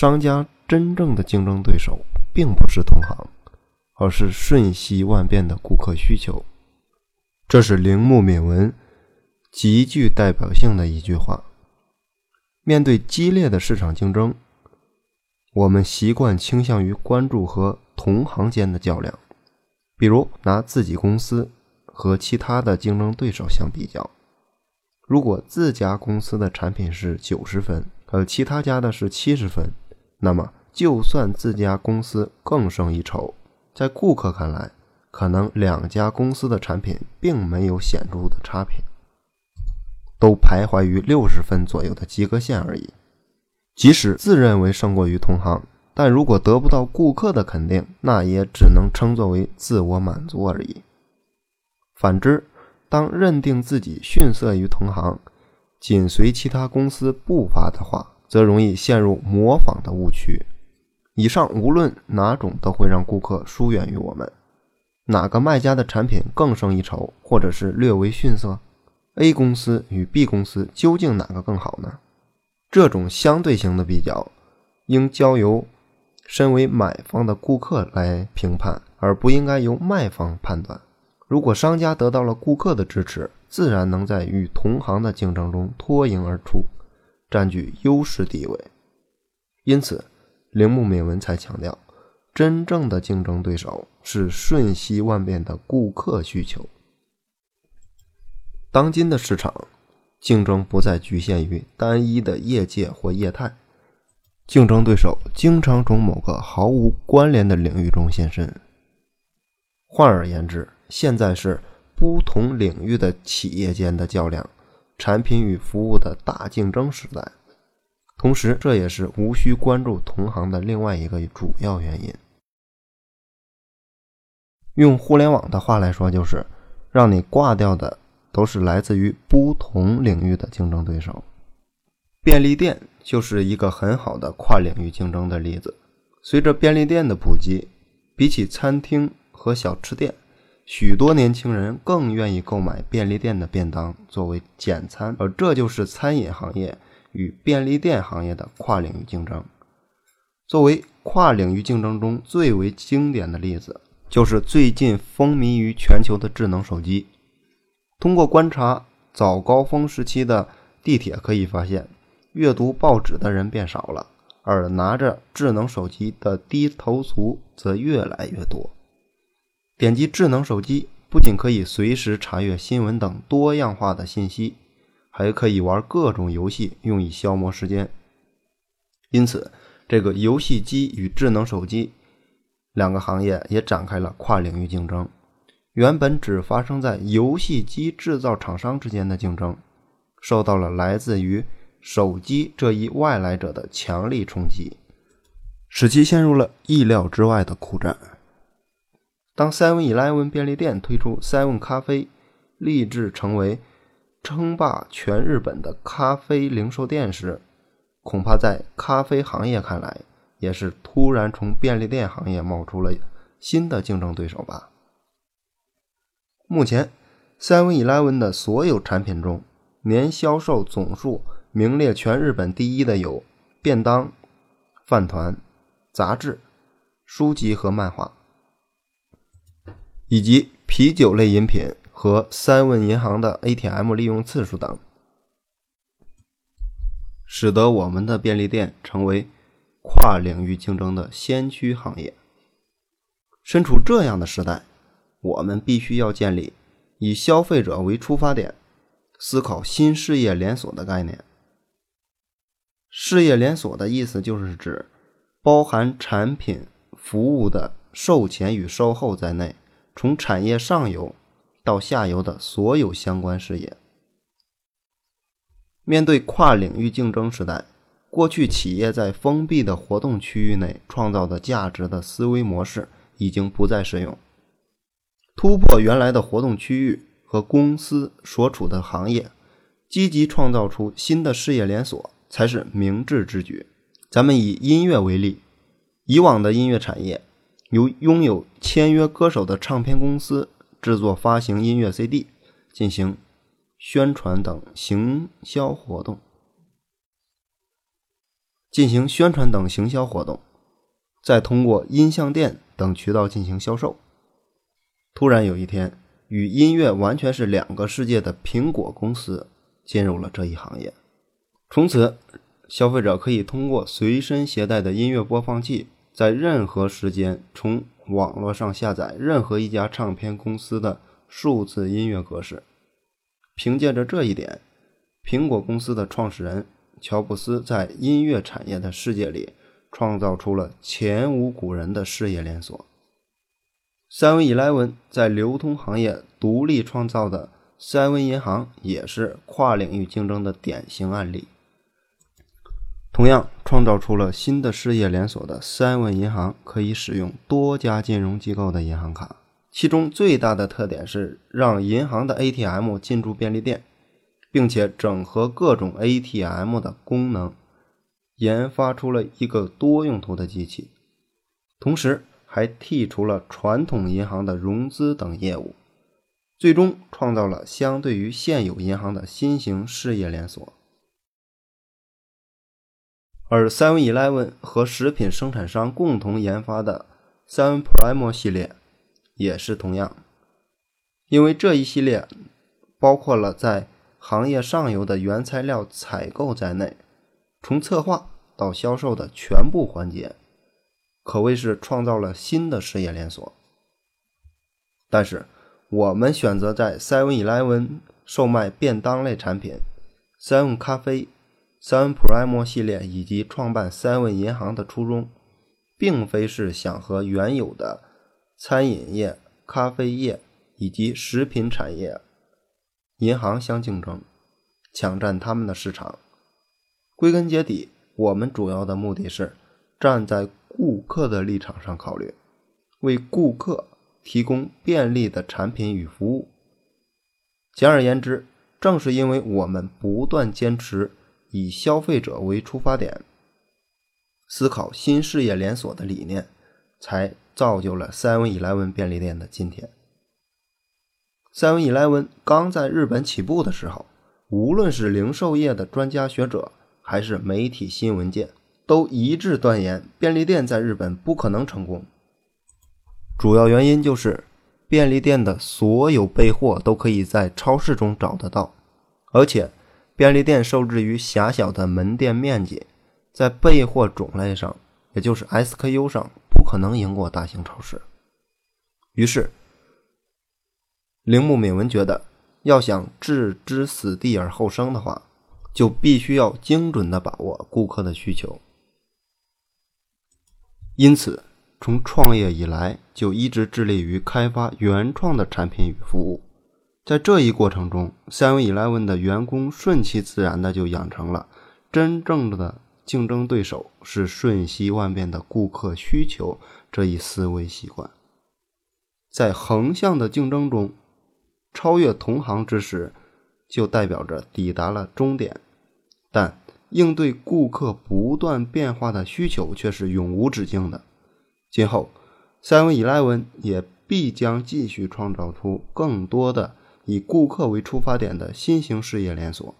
商家真正的竞争对手并不是同行，而是瞬息万变的顾客需求。这是铃木敏文极具代表性的一句话。面对激烈的市场竞争，我们习惯倾向于关注和同行间的较量，比如拿自己公司和其他的竞争对手相比较。如果自家公司的产品是九十分，而其他家的是七十分，那么就算自家公司更胜一筹，在顾客看来，可能两家公司的产品并没有显著的差别，都徘徊于六十分左右的及格线而已。即使自认为胜过于同行，但如果得不到顾客的肯定，那也只能称作为自我满足而已。反之，当认定自己逊色于同行，紧随其他公司步伐的话，则容易陷入模仿的误区。以上无论哪种都会让顾客疏远于我们。哪个卖家的产品更胜一筹，或者是略微逊色？A 公司与 B 公司究竟哪个更好呢？这种相对性的比较，应交由身为买方的顾客来评判，而不应该由卖方判断。如果商家得到了顾客的支持，自然能在与同行的竞争中脱颖而出，占据优势地位。因此，铃木敏文才强调，真正的竞争对手是瞬息万变的顾客需求。当今的市场竞争不再局限于单一的业界或业态，竞争对手经常从某个毫无关联的领域中现身。换而言之，现在是不同领域的企业间的较量，产品与服务的大竞争时代。同时，这也是无需关注同行的另外一个主要原因。用互联网的话来说，就是让你挂掉的都是来自于不同领域的竞争对手。便利店就是一个很好的跨领域竞争的例子。随着便利店的普及，比起餐厅和小吃店，许多年轻人更愿意购买便利店的便当作为简餐，而这就是餐饮行业与便利店行业的跨领域竞争。作为跨领域竞争中最为经典的例子，就是最近风靡于全球的智能手机。通过观察早高峰时期的地铁，可以发现，阅读报纸的人变少了，而拿着智能手机的低头族则越来越多。点击智能手机，不仅可以随时查阅新闻等多样化的信息，还可以玩各种游戏，用以消磨时间。因此，这个游戏机与智能手机两个行业也展开了跨领域竞争。原本只发生在游戏机制造厂商之间的竞争，受到了来自于手机这一外来者的强力冲击，使其陷入了意料之外的苦战。当 Seven Eleven 便利店推出 Seven 咖啡，立志成为称霸全日本的咖啡零售店时，恐怕在咖啡行业看来，也是突然从便利店行业冒出了新的竞争对手吧。目前，Seven Eleven 的所有产品中，年销售总数名列全日本第一的有便当、饭团、杂志、书籍和漫画。以及啤酒类饮品和三问银行的 ATM 利用次数等，使得我们的便利店成为跨领域竞争的先驱行业。身处这样的时代，我们必须要建立以消费者为出发点，思考新事业连锁的概念。事业连锁的意思就是指包含产品、服务的售前与售后在内。从产业上游到下游的所有相关事业，面对跨领域竞争时代，过去企业在封闭的活动区域内创造的价值的思维模式已经不再适用。突破原来的活动区域和公司所处的行业，积极创造出新的事业连锁，才是明智之举。咱们以音乐为例，以往的音乐产业。由拥有签约歌手的唱片公司制作、发行音乐 CD，进行宣传等行销活动。进行宣传等行销活动，再通过音像店等渠道进行销售。突然有一天，与音乐完全是两个世界的苹果公司进入了这一行业。从此，消费者可以通过随身携带的音乐播放器，在任何时间从网络上下载任何一家唱片公司的数字音乐格式。凭借着这一点，苹果公司的创始人乔布斯在音乐产业的世界里创造出了前无古人的事业连锁。Seven Eleven 在流通行业独立创造的 Seven 银行也是跨领域竞争的典型案例。同样创造出了新的事业连锁的 Seven 银行，可以使用多家金融机构的银行卡，其中最大的特点是让银行的 ATM 进驻便利店，并且整合各种 ATM 的功能，研发出了一个多用途的机器，同时。还剔除了传统银行的融资等业务，最终创造了相对于现有银行的新型事业连锁。而 Seven Eleven 和食品生产商共同研发的 Seven Prime 系列也是同样，因为这一系列包括了在行业上游的原材料采购在内，从策划到销售的全部环节。可谓是创造了新的事业连锁。但是，我们选择在 Seven Eleven 售卖便当类产品，Seven 咖啡、Seven Prime 系列以及创办 Seven 银行的初衷，并非是想和原有的餐饮业、咖啡业以及食品产业银行相竞争，抢占他们的市场。归根结底，我们主要的目的是站在。顾客的立场上考虑，为顾客提供便利的产品与服务。简而言之，正是因为我们不断坚持以消费者为出发点，思考新事业连锁的理念，才造就了 Seven Eleven 便利店的今天。Seven Eleven 刚在日本起步的时候，无论是零售业的专家学者，还是媒体新闻界。都一致断言，便利店在日本不可能成功。主要原因就是，便利店的所有备货都可以在超市中找得到，而且便利店受制于狭小的门店面积，在备货种类上，也就是 SKU 上，不可能赢过大型超市。于是，铃木敏文觉得，要想置之死地而后生的话，就必须要精准的把握顾客的需求。因此，从创业以来就一直致力于开发原创的产品与服务。在这一过程中，Seven Eleven 的员工顺其自然的就养成了真正的竞争对手是瞬息万变的顾客需求这一思维习惯。在横向的竞争中，超越同行之时，就代表着抵达了终点，但。应对顾客不断变化的需求却是永无止境的。今后，Seven Eleven 也必将继续创造出更多的以顾客为出发点的新型事业连锁。